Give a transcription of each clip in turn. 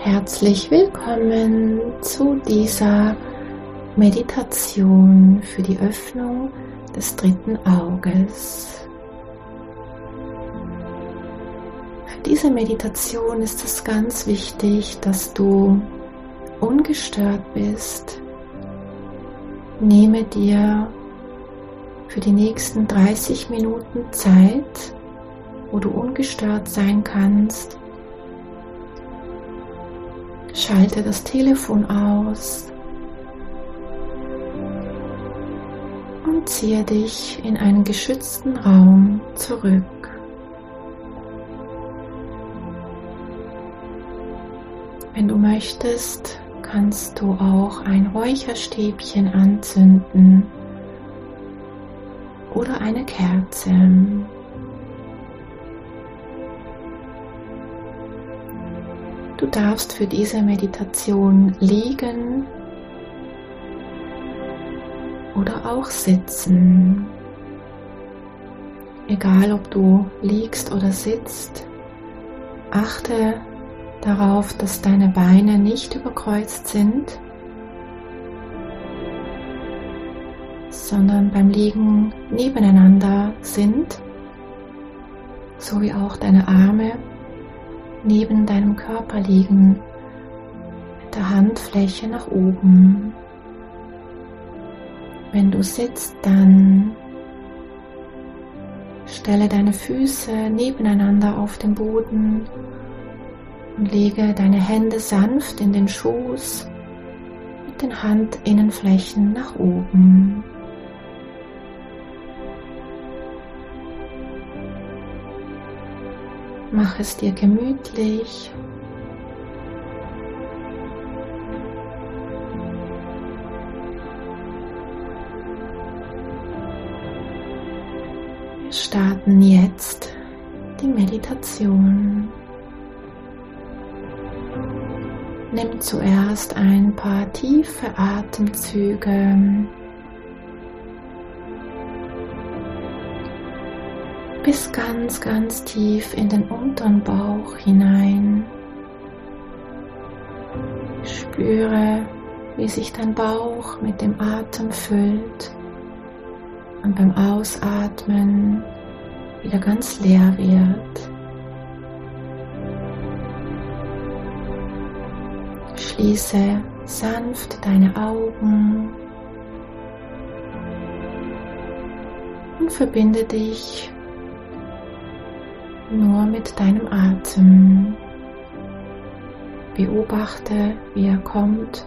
Herzlich willkommen zu dieser Meditation für die Öffnung des dritten Auges. Für diese Meditation ist es ganz wichtig, dass du ungestört bist. Nehme dir für die nächsten 30 Minuten Zeit, wo du ungestört sein kannst Schalte das Telefon aus und ziehe dich in einen geschützten Raum zurück. Wenn du möchtest, kannst du auch ein Räucherstäbchen anzünden oder eine Kerze. Du darfst für diese Meditation liegen oder auch sitzen. Egal ob du liegst oder sitzt, achte darauf, dass deine Beine nicht überkreuzt sind, sondern beim Liegen nebeneinander sind, sowie auch deine Arme neben deinem Körper liegen, mit der Handfläche nach oben. Wenn du sitzt, dann stelle deine Füße nebeneinander auf den Boden und lege deine Hände sanft in den Schoß mit den Handinnenflächen nach oben. Mach es dir gemütlich. Wir starten jetzt die Meditation. Nimm zuerst ein paar tiefe Atemzüge bis ganz, ganz tief in den unteren Bauch hinein. Spüre, wie sich dein Bauch mit dem Atem füllt und beim Ausatmen wieder ganz leer wird. Schließe sanft deine Augen und verbinde dich nur mit deinem Atem. Beobachte, wie er kommt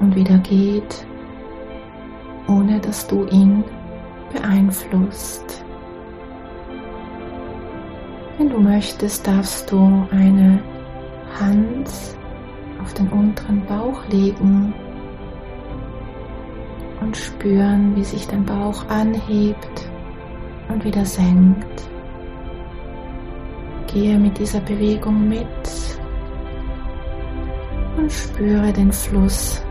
und wieder geht, ohne dass du ihn beeinflusst. Wenn du möchtest, darfst du eine Hand auf den unteren Bauch legen und spüren, wie sich dein Bauch anhebt und wieder senkt. Gehe mit dieser Bewegung mit und spüre den Fluss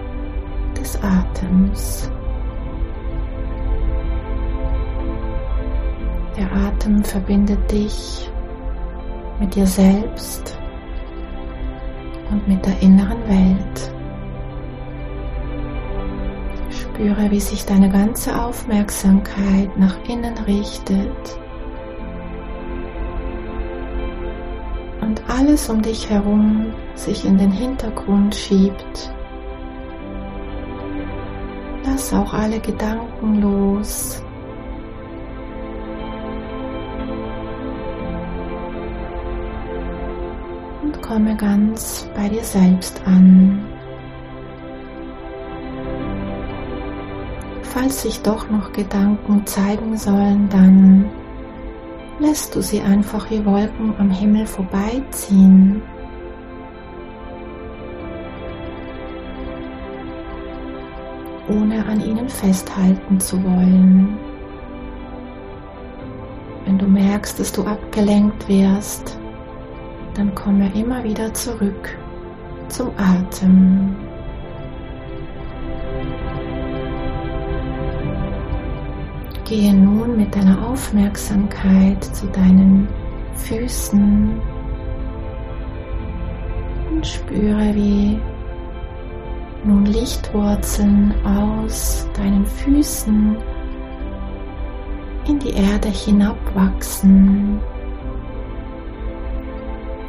des Atems. Der Atem verbindet dich mit dir selbst und mit der inneren Welt. Spüre, wie sich deine ganze Aufmerksamkeit nach innen richtet alles um dich herum sich in den Hintergrund schiebt. Lass auch alle Gedanken los. Und komme ganz bei dir selbst an. Falls sich doch noch Gedanken zeigen sollen, dann lässt du sie einfach wie Wolken am Himmel vorbeiziehen. ohne an ihnen festhalten zu wollen. Wenn du merkst, dass du abgelenkt wirst, dann komme immer wieder zurück zum Atem. Gehe nun mit deiner Aufmerksamkeit zu deinen Füßen und spüre, wie nun Lichtwurzeln aus deinen Füßen in die Erde hinabwachsen.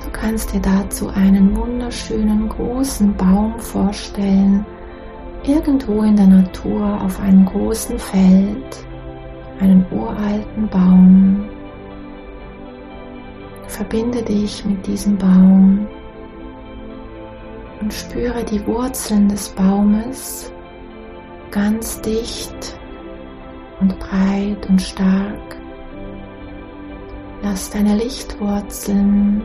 Du kannst dir dazu einen wunderschönen großen Baum vorstellen, irgendwo in der Natur auf einem großen Feld, einen uralten Baum. Verbinde dich mit diesem Baum und spüre die Wurzeln des Baumes ganz dicht und breit und stark. Lass deine Lichtwurzeln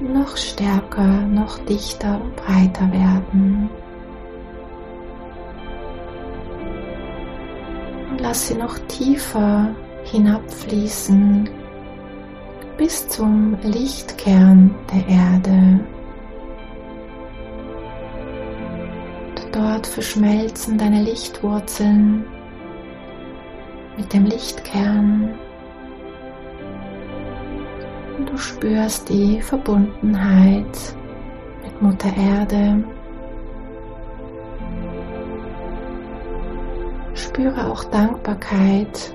noch stärker, noch dichter und breiter werden. Und lass sie noch tiefer hinabfließen bis zum Lichtkern der Erde. Und dort verschmelzen deine Lichtwurzeln mit dem Lichtkern. Und du spürst die Verbundenheit mit Mutter Erde. Spüre auch Dankbarkeit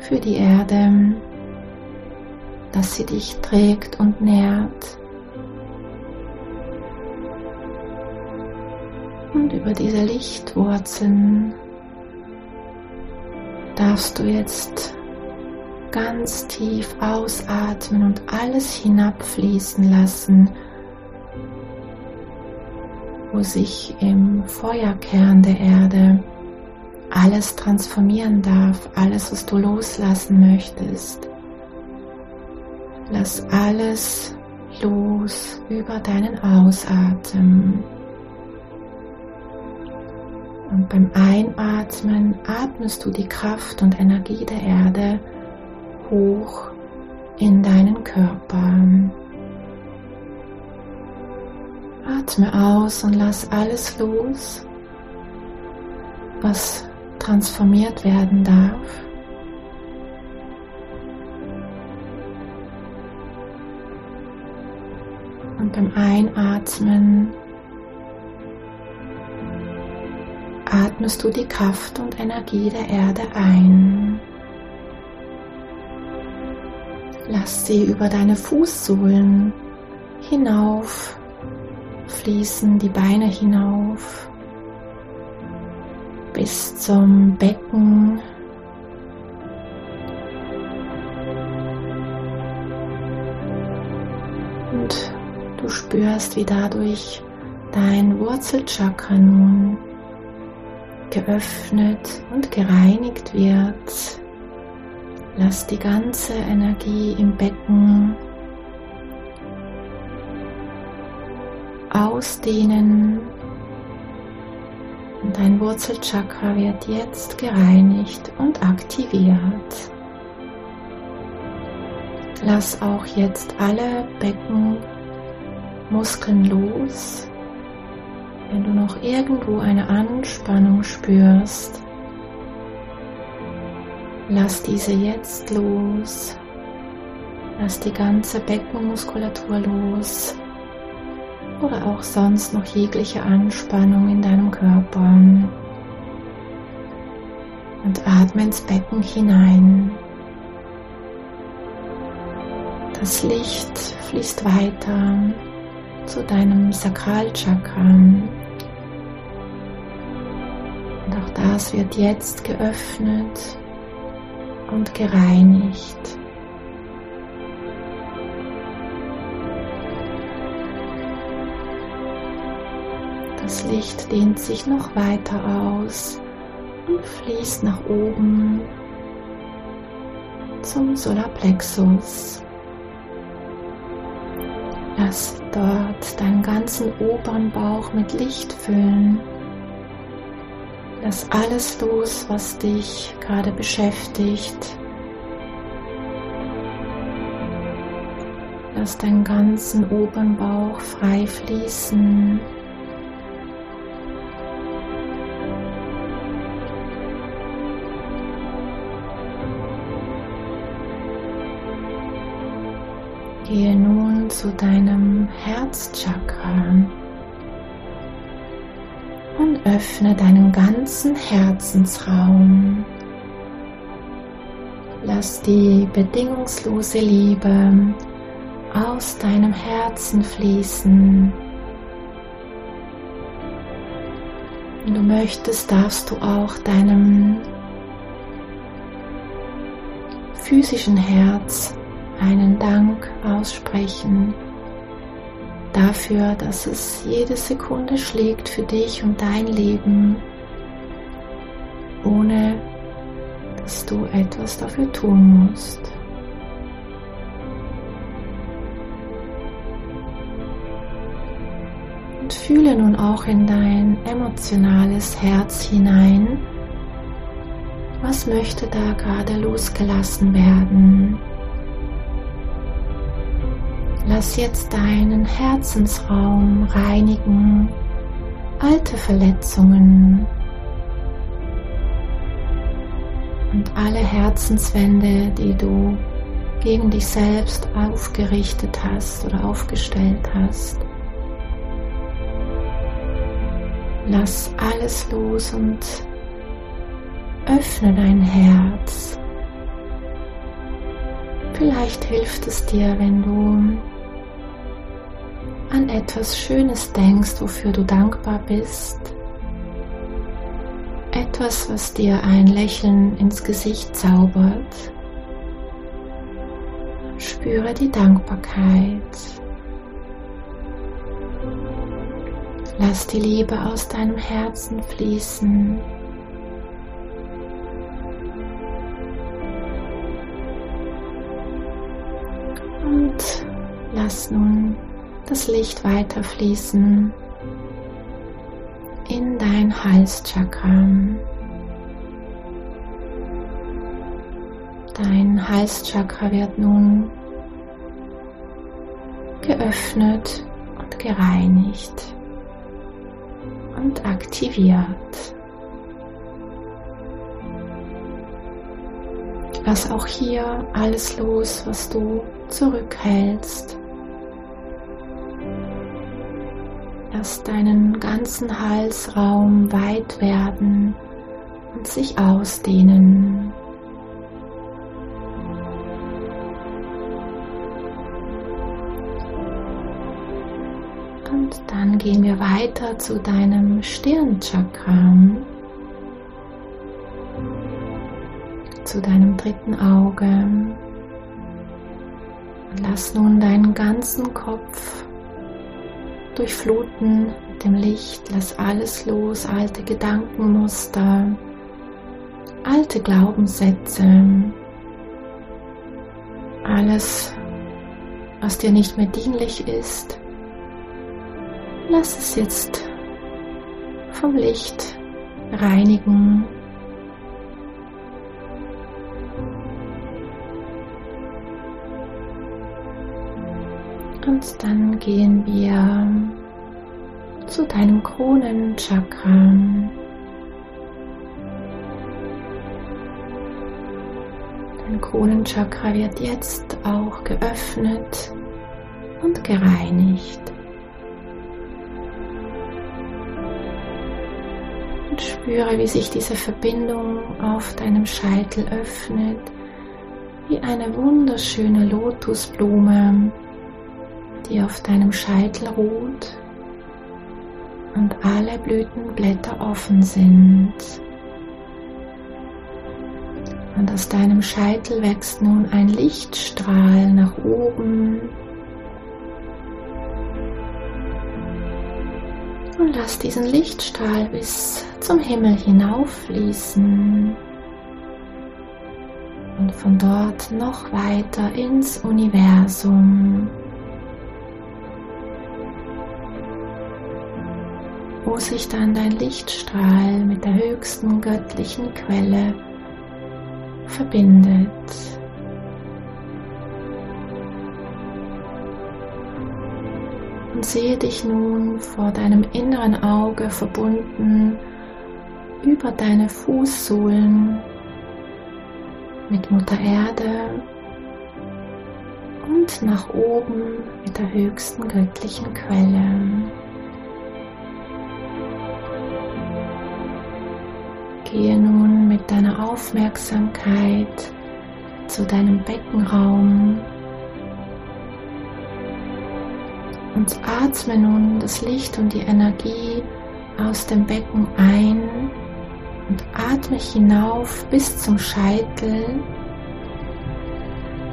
für die Erde, dass sie dich trägt und nährt. Und über diese Lichtwurzeln darfst du jetzt ganz tief ausatmen und alles hinabfließen lassen, sich im Feuerkern der Erde alles transformieren darf, alles, was du loslassen möchtest. Lass alles los über deinen Ausatmen. Und beim Einatmen atmest du die Kraft und Energie der Erde hoch in deinen Körper. Atme aus und lass alles los, was transformiert werden darf. Und beim Einatmen atmest du die Kraft und Energie der Erde ein. Lass sie über deine Fußsohlen hinauf fließen, die Beine hinauf bis zum Becken. Und du spürst, wie dadurch dein Wurzelchakra nun geöffnet und gereinigt wird. Lass die ganze Energie im Becken ausdehnen und dein Wurzelchakra wird jetzt gereinigt und aktiviert. Lass auch jetzt alle Beckenmuskeln los. Wenn du noch irgendwo eine Anspannung spürst, lass diese jetzt los. Lass die ganze Beckenmuskulatur los oder auch sonst noch jegliche Anspannung in deinem Körper. Und atme ins Becken hinein. Das Licht fließt weiter zu deinem Sakralchakra. Und auch das wird jetzt geöffnet und gereinigt. Das Licht dehnt sich noch weiter aus und fließt nach oben zum Solarplexus. Lass dort deinen ganzen oberen Bauch mit Licht füllen. Lass alles los, was dich gerade beschäftigt. Lass deinen ganzen oberen Bauch frei fließen. Zu deinem Herzchakra und öffne deinen ganzen Herzensraum. Lass die bedingungslose Liebe aus deinem Herzen fließen. Wenn du möchtest, darfst du auch deinem physischen Herz einen Dank aussprechen dafür, dass es jede Sekunde schlägt für dich und dein Leben, ohne dass du etwas dafür tun musst. Und fühle nun auch in dein emotionales Herz hinein, was möchte da gerade losgelassen werden. Lass jetzt deinen Herzensraum reinigen, alte Verletzungen und alle Herzenswände, die du gegen dich selbst aufgerichtet hast oder aufgestellt hast. Lass alles los und öffne dein Herz. Vielleicht hilft es dir, wenn du an etwas Schönes denkst, wofür du dankbar bist. Etwas, was dir ein Lächeln ins Gesicht zaubert. Spüre die Dankbarkeit. Lass die Liebe aus deinem Herzen fließen. Und lass nun das Licht weiter fließen in dein Halschakra. Dein Halschakra wird nun geöffnet und gereinigt und aktiviert. Lass auch hier alles los, was du zurückhältst. Lass deinen ganzen Halsraum weit werden und sich ausdehnen. Und dann gehen wir weiter zu deinem Stirnchakra, zu deinem dritten Auge. Lass nun deinen ganzen Kopf durchfluten mit dem Licht, lass alles los, alte Gedankenmuster, alte Glaubenssätze, alles, was dir nicht mehr dienlich ist, lass es jetzt vom Licht reinigen. Und dann gehen wir zu deinem Kronenchakra. Dein Kronenchakra wird jetzt auch geöffnet und gereinigt. Und spüre, wie sich diese Verbindung auf deinem Scheitel öffnet, wie eine wunderschöne Lotusblume die auf deinem Scheitel ruht und alle Blütenblätter offen sind. Und aus deinem Scheitel wächst nun ein Lichtstrahl nach oben. Und lass diesen Lichtstrahl bis zum Himmel hinauffließen. Und von dort noch weiter ins Universum. Wo sich dann dein Lichtstrahl mit der höchsten göttlichen Quelle verbindet. Und sehe dich nun vor deinem inneren Auge verbunden über deine Fußsohlen mit Mutter Erde und nach oben mit der höchsten göttlichen Quelle. Gehe nun mit deiner Aufmerksamkeit zu deinem Beckenraum und atme nun das Licht und die Energie aus dem Becken ein und atme hinauf bis zum Scheitel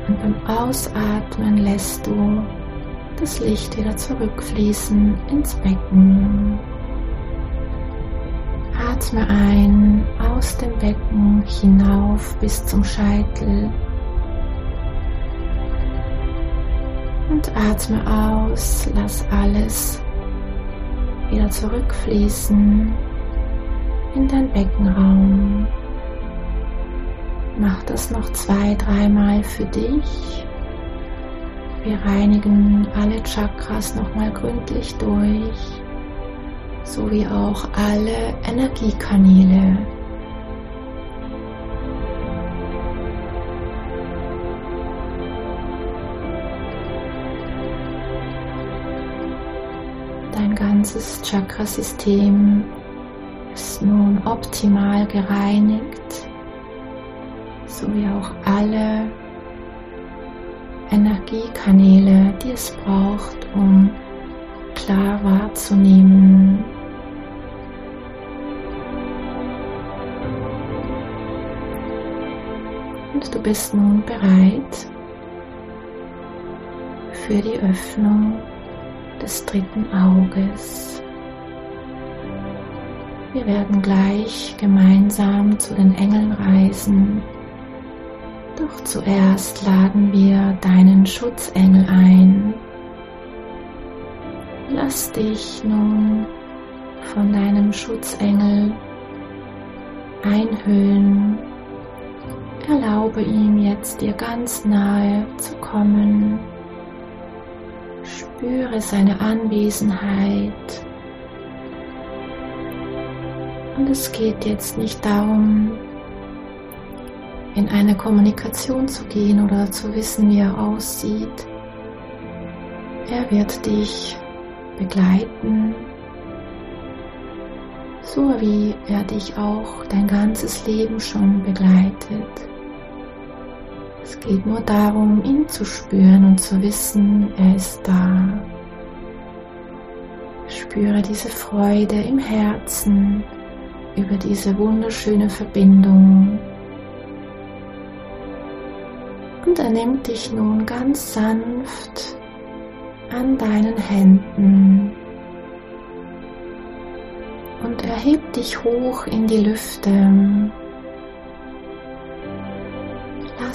und beim Ausatmen lässt du das Licht wieder zurückfließen ins Becken. Atme ein aus dem Becken hinauf bis zum Scheitel und atme aus, lass alles wieder zurückfließen in dein Beckenraum. Mach das noch zwei, dreimal für dich. Wir reinigen alle Chakras nochmal gründlich durch, sowie auch alle Energiekanäle. Dein ganzes Chakrasystem ist nun optimal gereinigt sowie auch alle Energiekanäle, die es braucht, um klar wahrzunehmen. Du bist nun bereit für die Öffnung des dritten Auges. Wir werden gleich gemeinsam zu den Engeln reisen doch zuerst laden wir deinen Schutzengel ein. Lass dich nun von deinem Schutzengel einhüllen. Erlaube ihm jetzt dir ganz nahe zu kommen. Spüre seine Anwesenheit. Und es geht jetzt nicht darum, in eine Kommunikation zu gehen oder zu wissen, wie er aussieht. Er wird dich begleiten, so wie er dich auch dein ganzes Leben schon begleitet. Es geht nur darum, ihn zu spüren und zu wissen, er ist da. Spüre diese Freude im Herzen über diese wunderschöne Verbindung und er nimmt dich nun ganz sanft an deinen Händen und erhebt dich hoch in die Lüfte.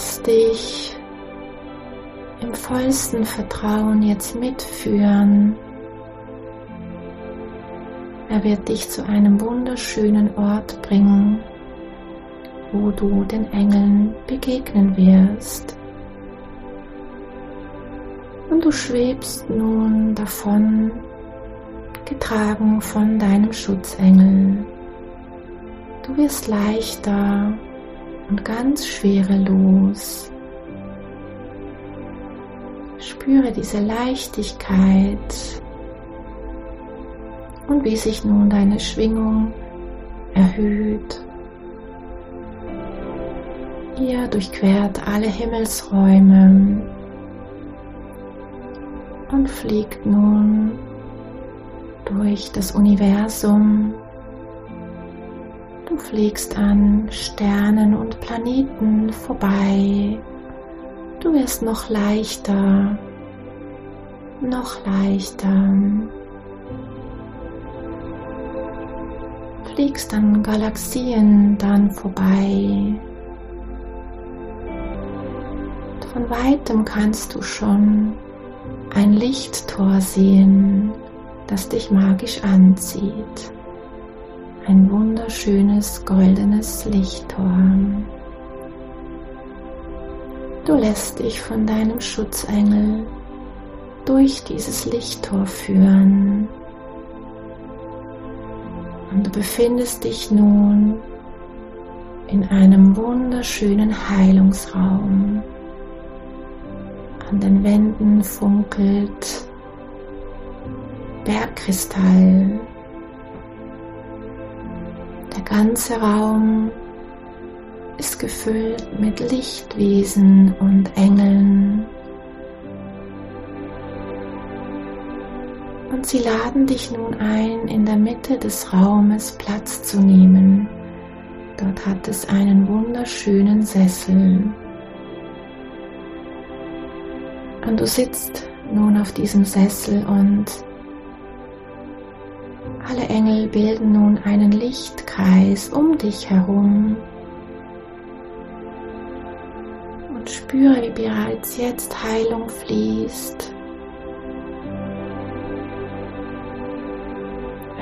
Lass dich im vollsten Vertrauen jetzt mitführen. Er wird dich zu einem wunderschönen Ort bringen, wo du den Engeln begegnen wirst. Und du schwebst nun davon, getragen von deinem Schutzengel. Du wirst leichter und ganz schwerelos. Spüre diese Leichtigkeit und wie sich nun deine Schwingung erhöht. Ihr durchquert alle Himmelsräume und fliegt nun durch das Universum. Fliegst an Sternen und Planeten vorbei. Du wirst noch leichter, noch leichter. Fliegst an Galaxien dann vorbei. Von weitem kannst du schon ein Lichttor sehen, das dich magisch anzieht. Ein wunderschönes goldenes Lichttor. Du lässt dich von deinem Schutzengel durch dieses Lichttor führen. Und du befindest dich nun in einem wunderschönen Heilungsraum An den Wänden funkelt Bergkristall. Der ganze Raum ist gefüllt mit Lichtwesen und Engeln. Und sie laden dich nun ein, in der Mitte des Raumes Platz zu nehmen. Dort hat es einen wunderschönen Sessel. Und du sitzt nun auf diesem Sessel und alle Engel bilden nun einen Lichtkreis um dich herum. Und spüre, wie bereits jetzt Heilung fließt.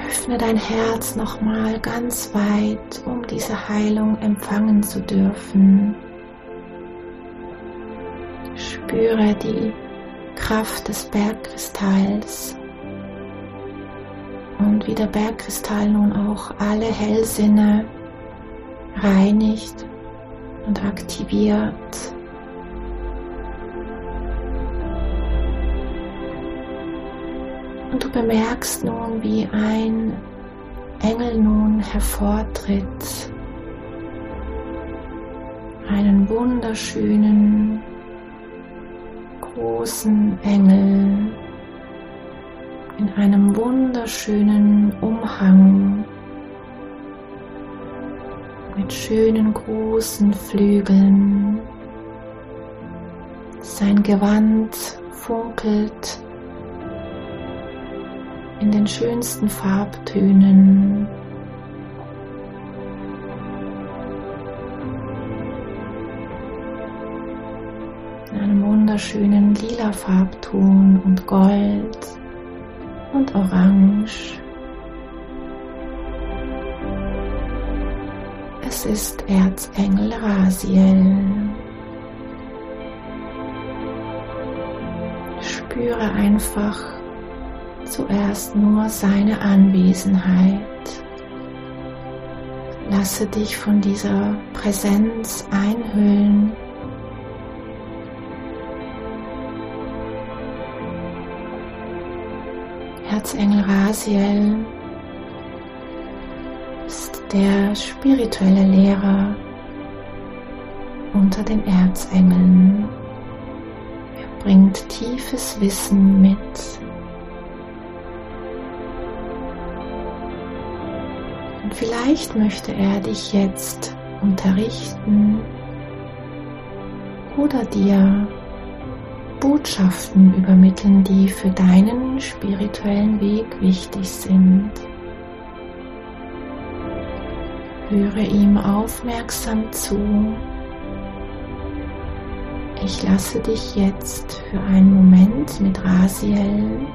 Öffne dein Herz nochmal ganz weit, um diese Heilung empfangen zu dürfen. Spüre die Kraft des Bergkristalls der Bergkristall nun auch alle Hellsinne reinigt und aktiviert. Und du bemerkst nun, wie ein Engel nun hervortritt. Einen wunderschönen, großen Engel in einem wunderschönen Umhang mit schönen großen Flügeln. Sein Gewand funkelt in den schönsten Farbtönen. In einem wunderschönen lila Farbton und Gold und Orange. Es ist Erzengel Rasiel. Spüre einfach zuerst nur seine Anwesenheit. Lasse dich von dieser Präsenz einhüllen. Erzengel Rasiel ist der spirituelle Lehrer unter den Erzengeln. Er bringt tiefes Wissen mit Vielleicht möchte er dich jetzt unterrichten oder dir Botschaften übermitteln, die für deinen spirituellen Weg wichtig sind. Höre ihm aufmerksam zu. Ich lasse dich jetzt für einen Moment mit Rasiel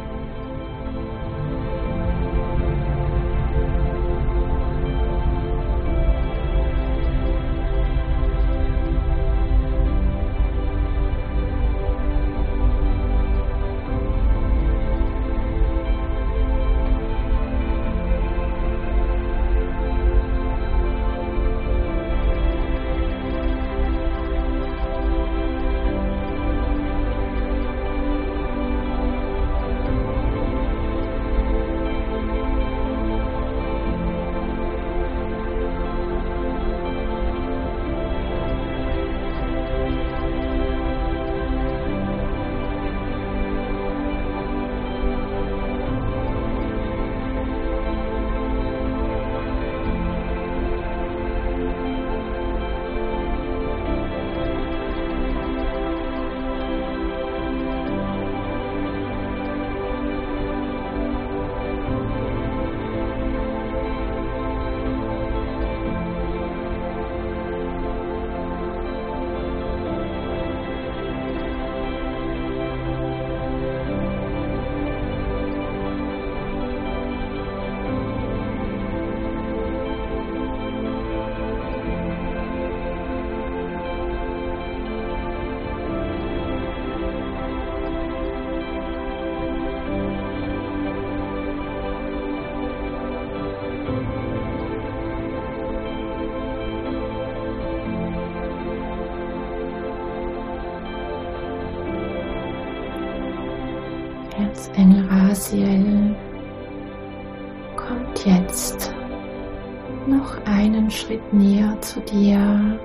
zu dir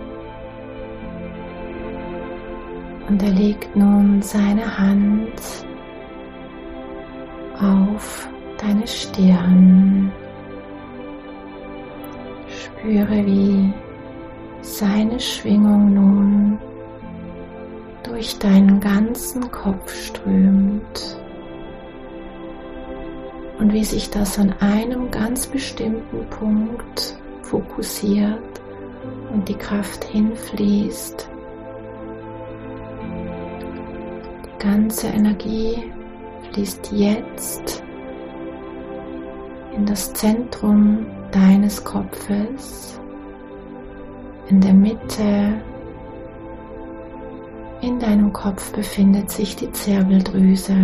und er legt nun seine Hand auf deine Stirn. Spüre, wie seine Schwingung nun durch deinen ganzen Kopf strömt und wie sich das an einem ganz bestimmten Punkt fokussiert und die Kraft hinfließt. Die ganze Energie fließt jetzt in das Zentrum deines Kopfes, in der Mitte. In deinem Kopf befindet sich die Zirbeldrüse.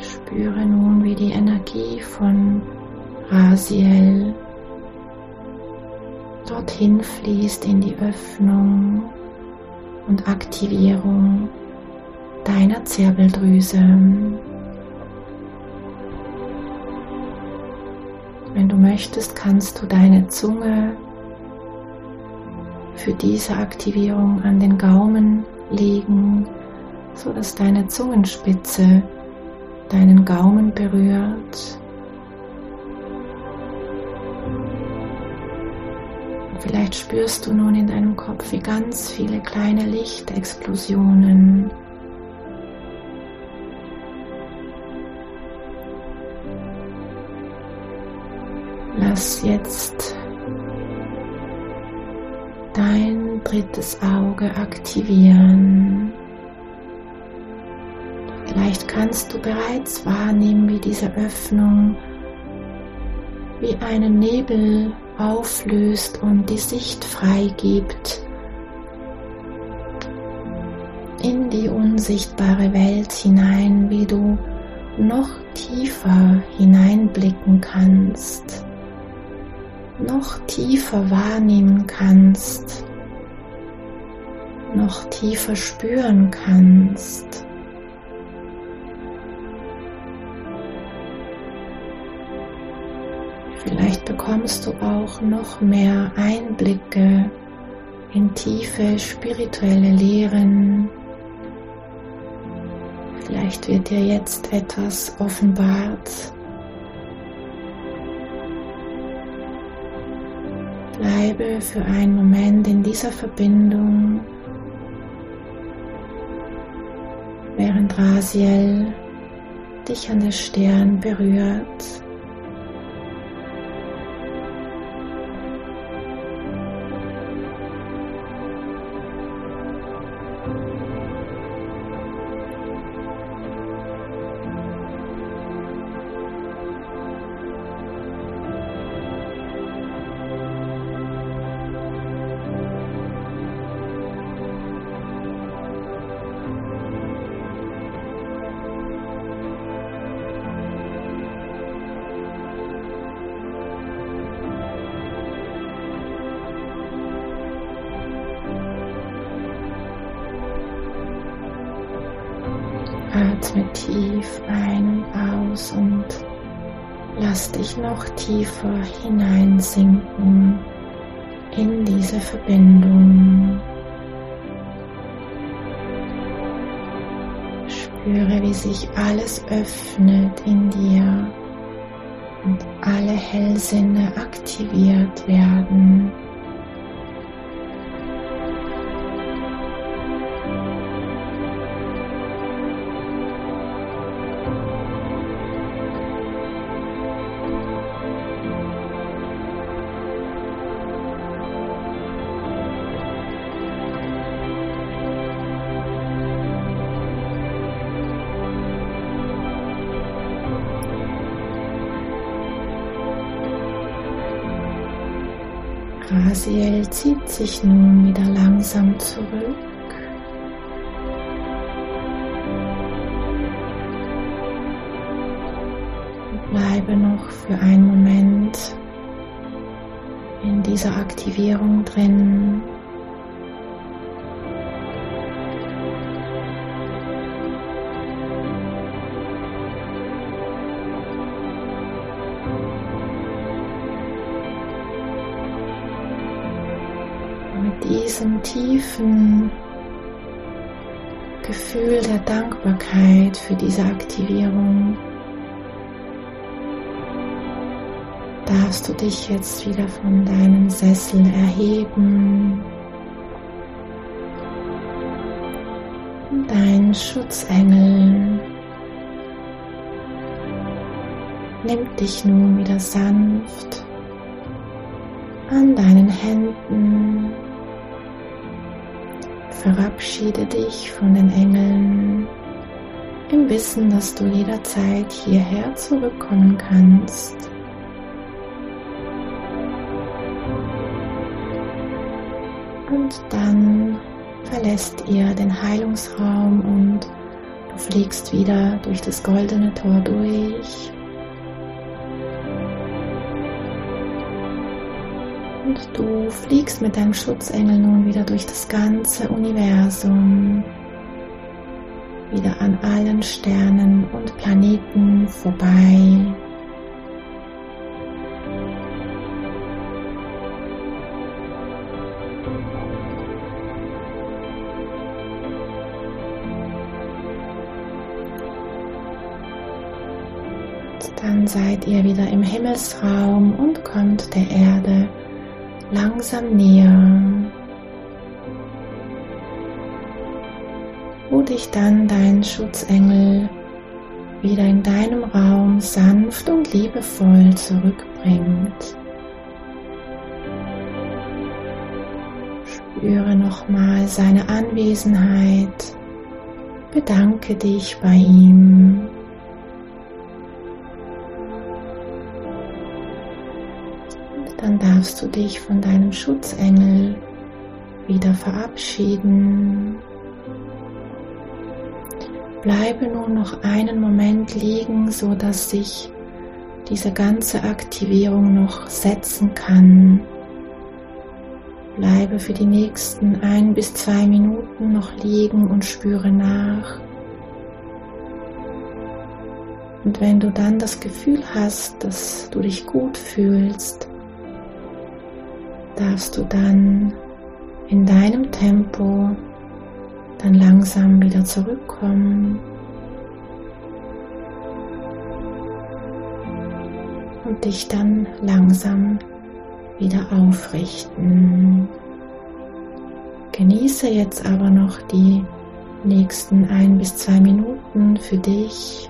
Spüre nun, wie die Energie von Rasiel dorthin fließt in die Öffnung und Aktivierung deiner Zirbeldrüse. Wenn du möchtest, kannst du deine Zunge für diese Aktivierung an den Gaumen legen, so dass deine Zungenspitze deinen Gaumen berührt. Vielleicht spürst du nun in deinem Kopf, wie ganz viele kleine Lichtexplosionen Lass jetzt dein drittes Auge aktivieren. Vielleicht kannst du bereits wahrnehmen, wie diese Öffnung wie einen Nebel auflöst und die Sicht freigibt in die unsichtbare Welt hinein, wie du noch tiefer hineinblicken kannst, noch tiefer wahrnehmen kannst, noch tiefer spüren kannst. Bekommst du auch noch mehr Einblicke in tiefe spirituelle Lehren. Vielleicht wird dir jetzt etwas offenbart. Bleibe für einen Moment in dieser Verbindung, während Rasiel dich an der Stirn berührt. Tiefer hineinsinken in diese Verbindung. Spüre, wie sich alles öffnet in dir und alle Hellsinne aktiviert werden. Rasiel zieht sich nun wieder langsam zurück. Bleibe noch für einen Moment in dieser Aktivierung drin. Diesem tiefen Gefühl der Dankbarkeit für diese Aktivierung darfst du dich jetzt wieder von deinem Sessel erheben. Dein Schutzengel nimmt dich nun wieder sanft an deinen Händen. Verabschiede dich von den Engeln im Wissen, dass du jederzeit hierher zurückkommen kannst. Und dann verlässt ihr den Heilungsraum und du fliegst wieder durch das goldene Tor durch. Und du fliegst mit deinem Schutzengel nun wieder durch das ganze Universum, wieder an allen Sternen und Planeten vorbei. Dann seid ihr wieder im Himmelsraum und kommt der Erde langsam näher, wo dich dann dein Schutzengel wieder in deinem Raum sanft und liebevoll zurückbringt. Spüre nochmal seine Anwesenheit, bedanke dich bei ihm. Darfst du dich von deinem Schutzengel wieder verabschieden. Bleibe nun noch einen Moment liegen, so dass sich diese ganze Aktivierung noch setzen kann. Bleibe für die nächsten ein bis zwei Minuten noch liegen und spüre nach. Und wenn du dann das Gefühl hast, dass du dich gut fühlst, darfst du dann in deinem Tempo dann langsam wieder zurückkommen und dich dann langsam wieder aufrichten. Genieße jetzt aber noch die nächsten ein bis zwei Minuten für dich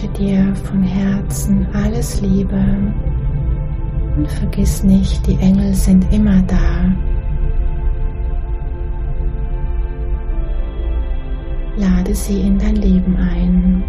wünsche dir von Herzen alles Liebe und vergiss nicht, die Engel sind immer da. Lade sie in dein Leben ein.